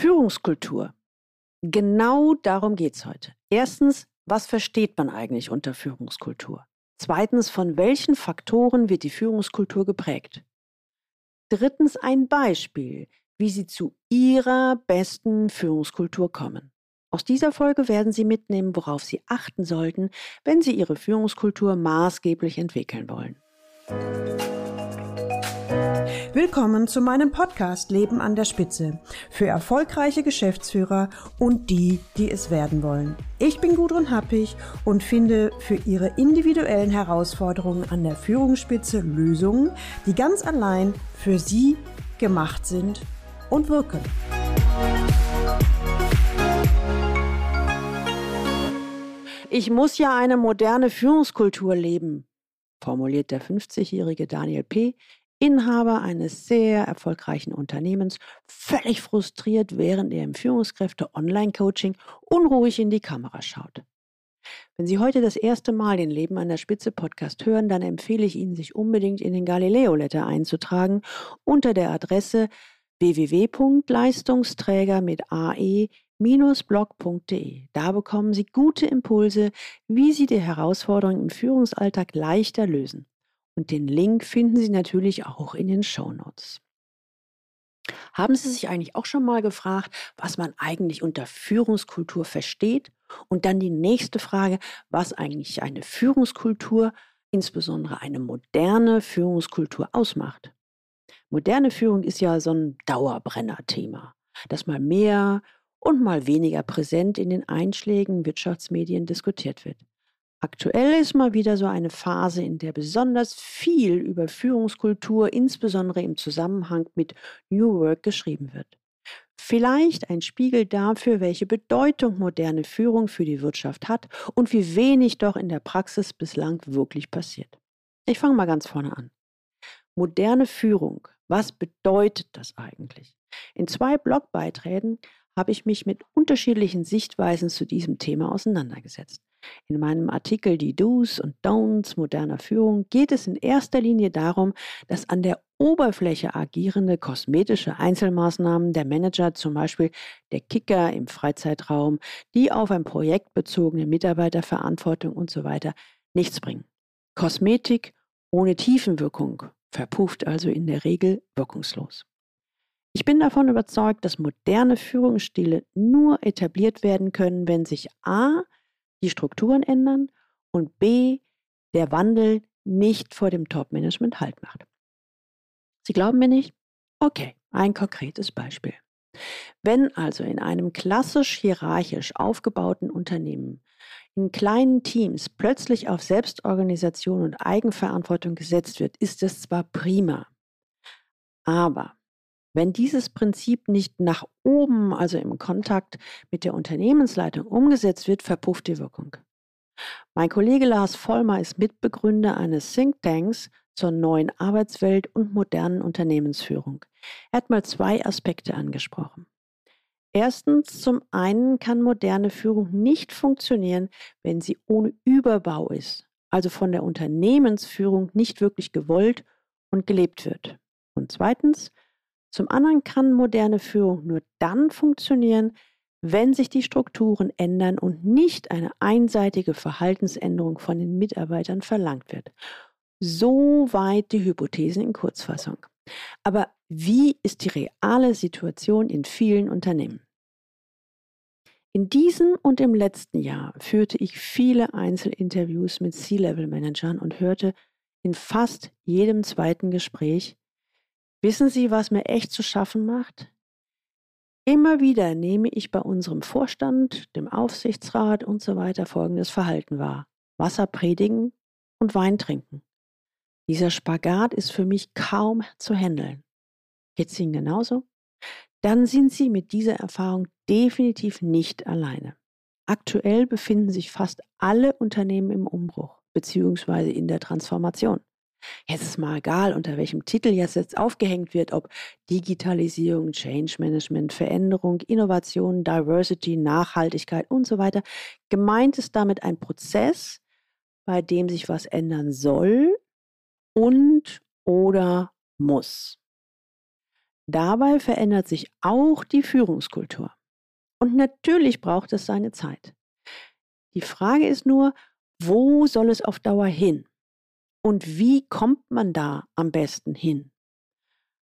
Führungskultur. Genau darum geht es heute. Erstens, was versteht man eigentlich unter Führungskultur? Zweitens, von welchen Faktoren wird die Führungskultur geprägt? Drittens, ein Beispiel, wie Sie zu Ihrer besten Führungskultur kommen. Aus dieser Folge werden Sie mitnehmen, worauf Sie achten sollten, wenn Sie Ihre Führungskultur maßgeblich entwickeln wollen. Willkommen zu meinem Podcast Leben an der Spitze für erfolgreiche Geschäftsführer und die, die es werden wollen. Ich bin Gudrun Happig und finde für Ihre individuellen Herausforderungen an der Führungsspitze Lösungen, die ganz allein für Sie gemacht sind und wirken. Ich muss ja eine moderne Führungskultur leben, formuliert der 50-jährige Daniel P. Inhaber eines sehr erfolgreichen Unternehmens, völlig frustriert, während er im Führungskräfte-Online-Coaching unruhig in die Kamera schaut. Wenn Sie heute das erste Mal den Leben an der Spitze Podcast hören, dann empfehle ich Ihnen, sich unbedingt in den Galileo Letter einzutragen unter der Adresse www.leistungsträger mit ae-blog.de. Da bekommen Sie gute Impulse, wie Sie die Herausforderungen im Führungsalltag leichter lösen. Und den Link finden Sie natürlich auch in den Show Notes. Haben Sie sich eigentlich auch schon mal gefragt, was man eigentlich unter Führungskultur versteht? Und dann die nächste Frage, was eigentlich eine Führungskultur, insbesondere eine moderne Führungskultur ausmacht? Moderne Führung ist ja so ein Dauerbrenner-Thema, das mal mehr und mal weniger präsent in den Einschlägen Wirtschaftsmedien diskutiert wird. Aktuell ist mal wieder so eine Phase, in der besonders viel über Führungskultur, insbesondere im Zusammenhang mit New Work, geschrieben wird. Vielleicht ein Spiegel dafür, welche Bedeutung moderne Führung für die Wirtschaft hat und wie wenig doch in der Praxis bislang wirklich passiert. Ich fange mal ganz vorne an. Moderne Führung, was bedeutet das eigentlich? In zwei Blogbeiträgen habe ich mich mit unterschiedlichen Sichtweisen zu diesem Thema auseinandergesetzt. In meinem Artikel Die Do's und Don'ts moderner Führung geht es in erster Linie darum, dass an der Oberfläche agierende kosmetische Einzelmaßnahmen der Manager, zum Beispiel der Kicker im Freizeitraum, die auf ein Projekt bezogene Mitarbeiterverantwortung und so weiter, nichts bringen. Kosmetik ohne Tiefenwirkung verpufft also in der Regel wirkungslos. Ich bin davon überzeugt, dass moderne Führungsstile nur etabliert werden können, wenn sich a die Strukturen ändern und b, der Wandel nicht vor dem Top-Management Halt macht. Sie glauben mir nicht? Okay, ein konkretes Beispiel. Wenn also in einem klassisch hierarchisch aufgebauten Unternehmen in kleinen Teams plötzlich auf Selbstorganisation und Eigenverantwortung gesetzt wird, ist es zwar prima, aber wenn dieses Prinzip nicht nach oben, also im Kontakt mit der Unternehmensleitung umgesetzt wird, verpufft die Wirkung. Mein Kollege Lars Vollmer ist Mitbegründer eines Think Tanks zur neuen Arbeitswelt und modernen Unternehmensführung. Er hat mal zwei Aspekte angesprochen. Erstens, zum einen kann moderne Führung nicht funktionieren, wenn sie ohne Überbau ist, also von der Unternehmensführung nicht wirklich gewollt und gelebt wird. Und zweitens, zum anderen kann moderne Führung nur dann funktionieren, wenn sich die Strukturen ändern und nicht eine einseitige Verhaltensänderung von den Mitarbeitern verlangt wird. Soweit die Hypothesen in Kurzfassung. Aber wie ist die reale Situation in vielen Unternehmen? In diesem und im letzten Jahr führte ich viele Einzelinterviews mit C-Level-Managern und hörte in fast jedem zweiten Gespräch, Wissen Sie, was mir echt zu schaffen macht? Immer wieder nehme ich bei unserem Vorstand, dem Aufsichtsrat und so weiter folgendes Verhalten wahr. Wasser predigen und Wein trinken. Dieser Spagat ist für mich kaum zu handeln. Geht's Ihnen genauso? Dann sind Sie mit dieser Erfahrung definitiv nicht alleine. Aktuell befinden sich fast alle Unternehmen im Umbruch bzw. in der Transformation. Jetzt ist mal egal, unter welchem Titel jetzt, jetzt aufgehängt wird, ob Digitalisierung, Change Management, Veränderung, Innovation, Diversity, Nachhaltigkeit und so weiter. Gemeint ist damit ein Prozess, bei dem sich was ändern soll und oder muss. Dabei verändert sich auch die Führungskultur. Und natürlich braucht es seine Zeit. Die Frage ist nur, wo soll es auf Dauer hin? Und wie kommt man da am besten hin?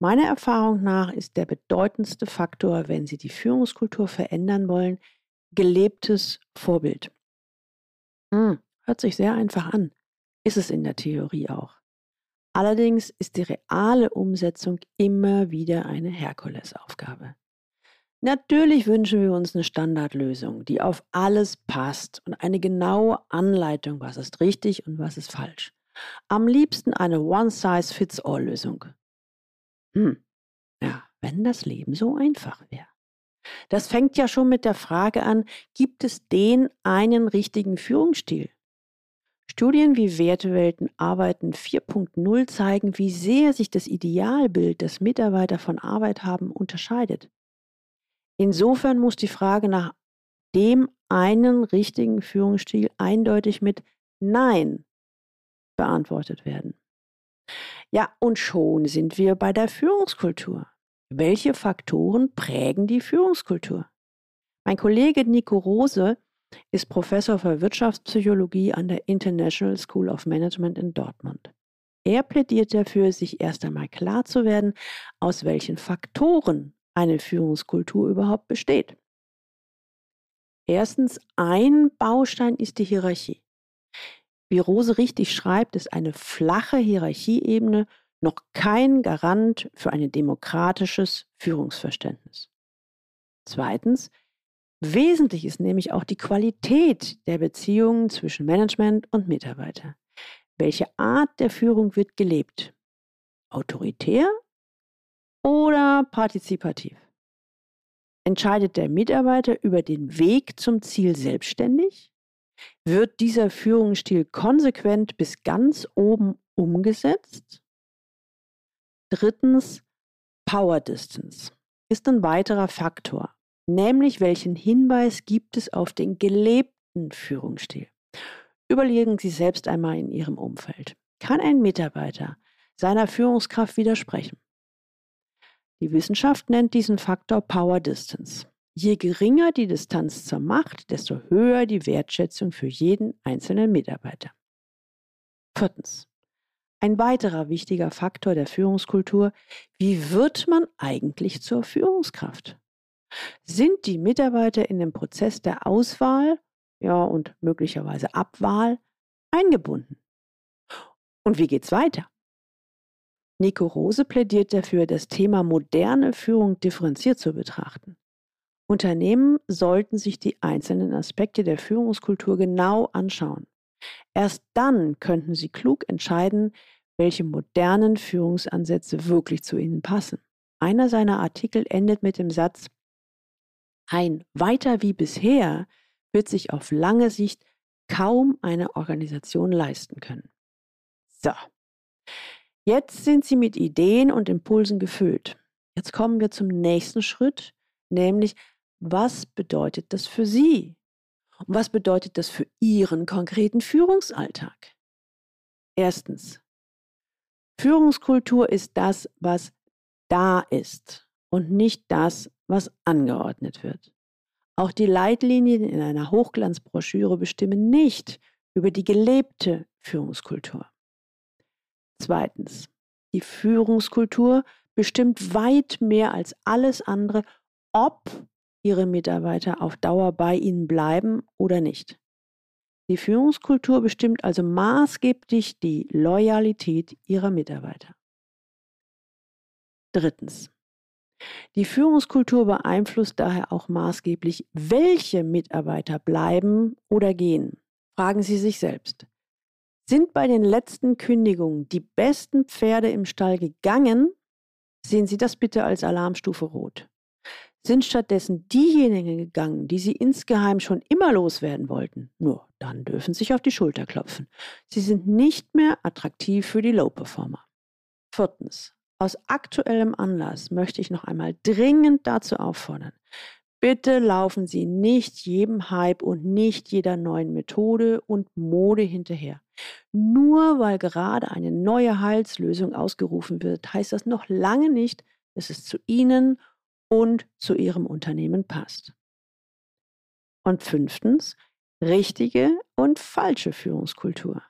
Meiner Erfahrung nach ist der bedeutendste Faktor, wenn Sie die Führungskultur verändern wollen, gelebtes Vorbild. Hm, hört sich sehr einfach an, ist es in der Theorie auch. Allerdings ist die reale Umsetzung immer wieder eine Herkulesaufgabe. Natürlich wünschen wir uns eine Standardlösung, die auf alles passt und eine genaue Anleitung, was ist richtig und was ist falsch. Am liebsten eine One-Size-Fits-All-Lösung. Hm, ja, wenn das Leben so einfach wäre. Das fängt ja schon mit der Frage an, gibt es den einen richtigen Führungsstil? Studien wie Wertewelten Arbeiten 4.0 zeigen, wie sehr sich das Idealbild, das Mitarbeiter von Arbeit haben, unterscheidet. Insofern muss die Frage nach dem einen richtigen Führungsstil eindeutig mit Nein beantwortet werden. Ja, und schon sind wir bei der Führungskultur. Welche Faktoren prägen die Führungskultur? Mein Kollege Nico Rose ist Professor für Wirtschaftspsychologie an der International School of Management in Dortmund. Er plädiert dafür, sich erst einmal klar zu werden, aus welchen Faktoren eine Führungskultur überhaupt besteht. Erstens, ein Baustein ist die Hierarchie. Wie Rose richtig schreibt, ist eine flache Hierarchieebene noch kein Garant für ein demokratisches Führungsverständnis. Zweitens, wesentlich ist nämlich auch die Qualität der Beziehungen zwischen Management und Mitarbeiter. Welche Art der Führung wird gelebt? Autoritär oder partizipativ? Entscheidet der Mitarbeiter über den Weg zum Ziel selbstständig? Wird dieser Führungsstil konsequent bis ganz oben umgesetzt? Drittens, Power Distance ist ein weiterer Faktor, nämlich welchen Hinweis gibt es auf den gelebten Führungsstil. Überlegen Sie selbst einmal in Ihrem Umfeld. Kann ein Mitarbeiter seiner Führungskraft widersprechen? Die Wissenschaft nennt diesen Faktor Power Distance. Je geringer die Distanz zur Macht, desto höher die Wertschätzung für jeden einzelnen Mitarbeiter. Viertens. Ein weiterer wichtiger Faktor der Führungskultur, wie wird man eigentlich zur Führungskraft? Sind die Mitarbeiter in den Prozess der Auswahl, ja und möglicherweise Abwahl eingebunden? Und wie geht's weiter? Nico Rose plädiert dafür, das Thema moderne Führung differenziert zu betrachten. Unternehmen sollten sich die einzelnen Aspekte der Führungskultur genau anschauen. Erst dann könnten Sie klug entscheiden, welche modernen Führungsansätze wirklich zu Ihnen passen. Einer seiner Artikel endet mit dem Satz, ein weiter wie bisher wird sich auf lange Sicht kaum eine Organisation leisten können. So, jetzt sind Sie mit Ideen und Impulsen gefüllt. Jetzt kommen wir zum nächsten Schritt, nämlich was bedeutet das für Sie? Und was bedeutet das für Ihren konkreten Führungsalltag? Erstens, Führungskultur ist das, was da ist und nicht das, was angeordnet wird. Auch die Leitlinien in einer Hochglanzbroschüre bestimmen nicht über die gelebte Führungskultur. Zweitens, die Führungskultur bestimmt weit mehr als alles andere, ob Ihre Mitarbeiter auf Dauer bei Ihnen bleiben oder nicht. Die Führungskultur bestimmt also maßgeblich die Loyalität Ihrer Mitarbeiter. Drittens. Die Führungskultur beeinflusst daher auch maßgeblich, welche Mitarbeiter bleiben oder gehen. Fragen Sie sich selbst. Sind bei den letzten Kündigungen die besten Pferde im Stall gegangen? Sehen Sie das bitte als Alarmstufe Rot sind stattdessen diejenigen gegangen, die sie insgeheim schon immer loswerden wollten. Nur dann dürfen sie sich auf die Schulter klopfen. Sie sind nicht mehr attraktiv für die Low-Performer. Viertens. Aus aktuellem Anlass möchte ich noch einmal dringend dazu auffordern. Bitte laufen Sie nicht jedem Hype und nicht jeder neuen Methode und Mode hinterher. Nur weil gerade eine neue Heilslösung ausgerufen wird, heißt das noch lange nicht, dass es zu Ihnen und zu Ihrem Unternehmen passt. Und fünftens, richtige und falsche Führungskultur.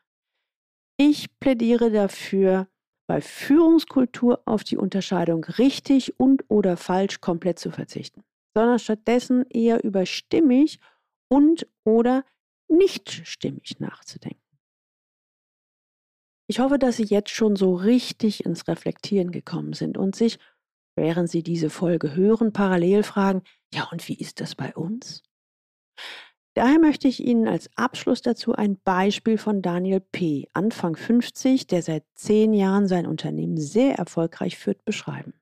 Ich plädiere dafür, bei Führungskultur auf die Unterscheidung richtig und oder falsch komplett zu verzichten, sondern stattdessen eher über stimmig und oder nicht stimmig nachzudenken. Ich hoffe, dass Sie jetzt schon so richtig ins Reflektieren gekommen sind und sich, während Sie diese Folge hören, parallel fragen, ja und wie ist das bei uns? Daher möchte ich Ihnen als Abschluss dazu ein Beispiel von Daniel P., Anfang 50, der seit zehn Jahren sein Unternehmen sehr erfolgreich führt, beschreiben.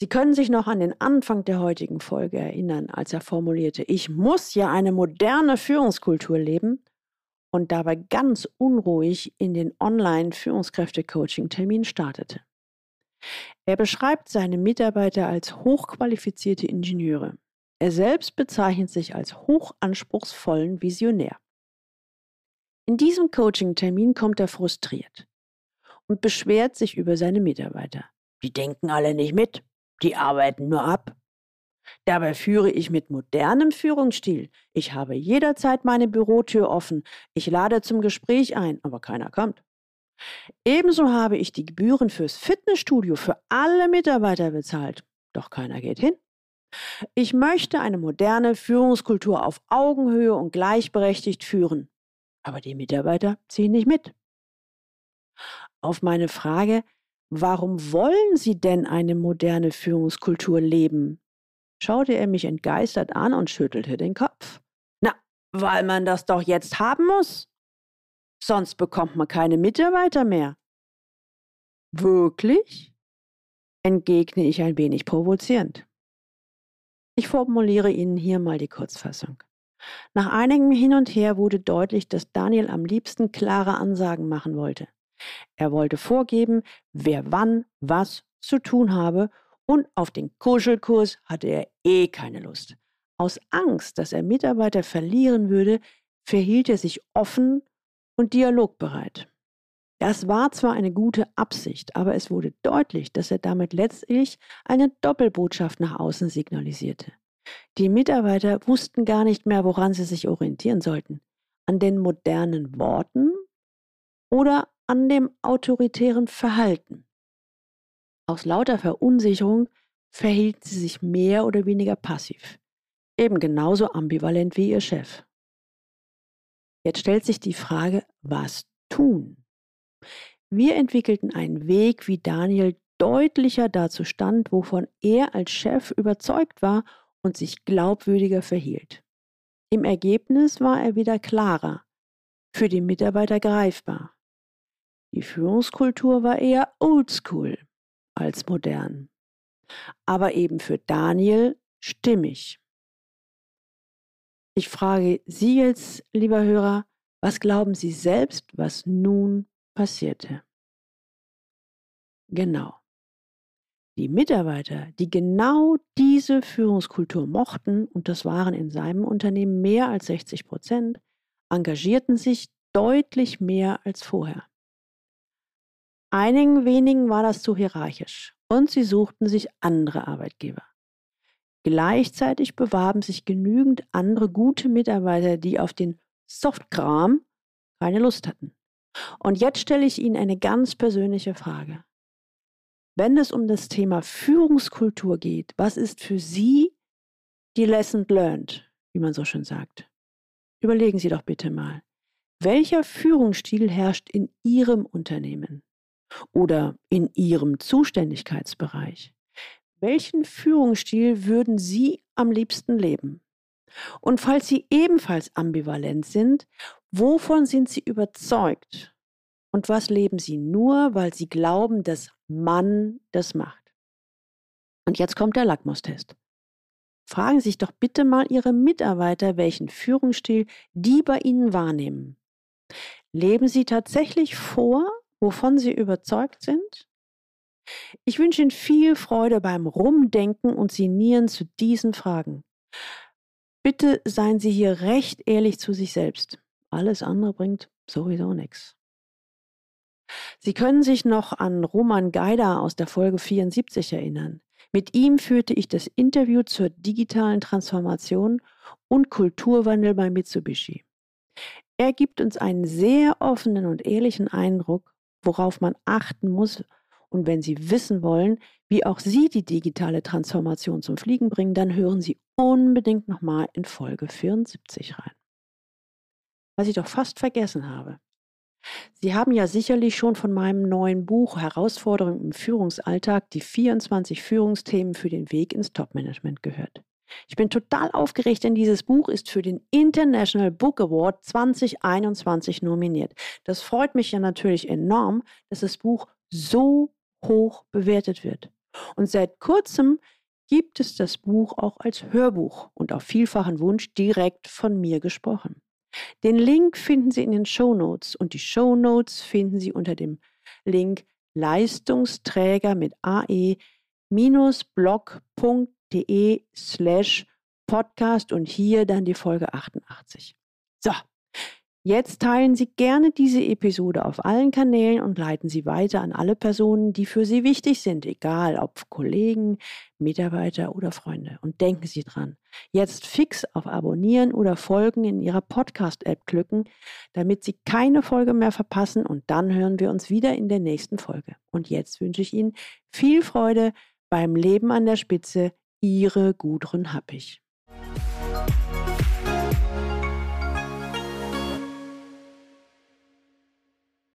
Sie können sich noch an den Anfang der heutigen Folge erinnern, als er formulierte, ich muss ja eine moderne Führungskultur leben und dabei ganz unruhig in den Online-Führungskräfte-Coaching-Termin startete. Er beschreibt seine Mitarbeiter als hochqualifizierte Ingenieure. Er selbst bezeichnet sich als hochanspruchsvollen Visionär. In diesem Coaching-Termin kommt er frustriert und beschwert sich über seine Mitarbeiter. Die denken alle nicht mit, die arbeiten nur ab. Dabei führe ich mit modernem Führungsstil. Ich habe jederzeit meine Bürotür offen. Ich lade zum Gespräch ein, aber keiner kommt. Ebenso habe ich die Gebühren fürs Fitnessstudio für alle Mitarbeiter bezahlt. Doch keiner geht hin. Ich möchte eine moderne Führungskultur auf Augenhöhe und gleichberechtigt führen. Aber die Mitarbeiter ziehen nicht mit. Auf meine Frage, warum wollen Sie denn eine moderne Führungskultur leben? schaute er mich entgeistert an und schüttelte den Kopf. Na, weil man das doch jetzt haben muss. Sonst bekommt man keine Mitarbeiter mehr. Wirklich? entgegne ich ein wenig provozierend. Ich formuliere Ihnen hier mal die Kurzfassung. Nach einigem Hin und Her wurde deutlich, dass Daniel am liebsten klare Ansagen machen wollte. Er wollte vorgeben, wer wann was zu tun habe und auf den Kuschelkurs hatte er eh keine Lust. Aus Angst, dass er Mitarbeiter verlieren würde, verhielt er sich offen und dialogbereit. Das war zwar eine gute Absicht, aber es wurde deutlich, dass er damit letztlich eine Doppelbotschaft nach außen signalisierte. Die Mitarbeiter wussten gar nicht mehr, woran sie sich orientieren sollten. An den modernen Worten oder an dem autoritären Verhalten. Aus lauter Verunsicherung verhielten sie sich mehr oder weniger passiv, eben genauso ambivalent wie ihr Chef. Jetzt stellt sich die Frage, was tun? Wir entwickelten einen Weg, wie Daniel deutlicher dazu stand, wovon er als Chef überzeugt war und sich glaubwürdiger verhielt. Im Ergebnis war er wieder klarer, für die Mitarbeiter greifbar. Die Führungskultur war eher oldschool als modern, aber eben für Daniel stimmig. Ich frage Sie jetzt, lieber Hörer, was glauben Sie selbst, was nun passierte. Genau. Die Mitarbeiter, die genau diese Führungskultur mochten, und das waren in seinem Unternehmen mehr als 60 Prozent, engagierten sich deutlich mehr als vorher. Einigen wenigen war das zu hierarchisch und sie suchten sich andere Arbeitgeber. Gleichzeitig bewarben sich genügend andere gute Mitarbeiter, die auf den Softkram keine Lust hatten. Und jetzt stelle ich Ihnen eine ganz persönliche Frage. Wenn es um das Thema Führungskultur geht, was ist für Sie die Lesson learned, wie man so schön sagt? Überlegen Sie doch bitte mal, welcher Führungsstil herrscht in Ihrem Unternehmen oder in Ihrem Zuständigkeitsbereich? Welchen Führungsstil würden Sie am liebsten leben? Und falls Sie ebenfalls ambivalent sind, wovon sind Sie überzeugt? Und was leben Sie nur, weil Sie glauben, dass man das macht? Und jetzt kommt der Lackmustest. Fragen Sie sich doch bitte mal Ihre Mitarbeiter, welchen Führungsstil die bei Ihnen wahrnehmen. Leben Sie tatsächlich vor, wovon Sie überzeugt sind? Ich wünsche Ihnen viel Freude beim Rumdenken und Sinieren zu diesen Fragen. Bitte seien Sie hier recht ehrlich zu sich selbst. Alles andere bringt sowieso nichts. Sie können sich noch an Roman Geider aus der Folge 74 erinnern. Mit ihm führte ich das Interview zur digitalen Transformation und Kulturwandel bei Mitsubishi. Er gibt uns einen sehr offenen und ehrlichen Eindruck, worauf man achten muss. Und wenn Sie wissen wollen, wie auch Sie die digitale Transformation zum Fliegen bringen, dann hören Sie unbedingt nochmal in Folge 74 rein. Was ich doch fast vergessen habe. Sie haben ja sicherlich schon von meinem neuen Buch Herausforderungen im Führungsalltag die 24 Führungsthemen für den Weg ins Topmanagement gehört. Ich bin total aufgeregt, denn dieses Buch ist für den International Book Award 2021 nominiert. Das freut mich ja natürlich enorm, dass das Buch so hoch bewertet wird. Und seit kurzem gibt es das Buch auch als Hörbuch und auf vielfachen Wunsch direkt von mir gesprochen. Den Link finden Sie in den Show Notes und die Show Notes finden Sie unter dem Link Leistungsträger mit ae-blog.de slash podcast und hier dann die Folge 88. So, Jetzt teilen Sie gerne diese Episode auf allen Kanälen und leiten Sie weiter an alle Personen, die für Sie wichtig sind, egal ob Kollegen, Mitarbeiter oder Freunde. Und denken Sie dran, jetzt fix auf Abonnieren oder Folgen in Ihrer Podcast-App klicken, damit Sie keine Folge mehr verpassen und dann hören wir uns wieder in der nächsten Folge. Und jetzt wünsche ich Ihnen viel Freude beim Leben an der Spitze. Ihre Gudrun Happig.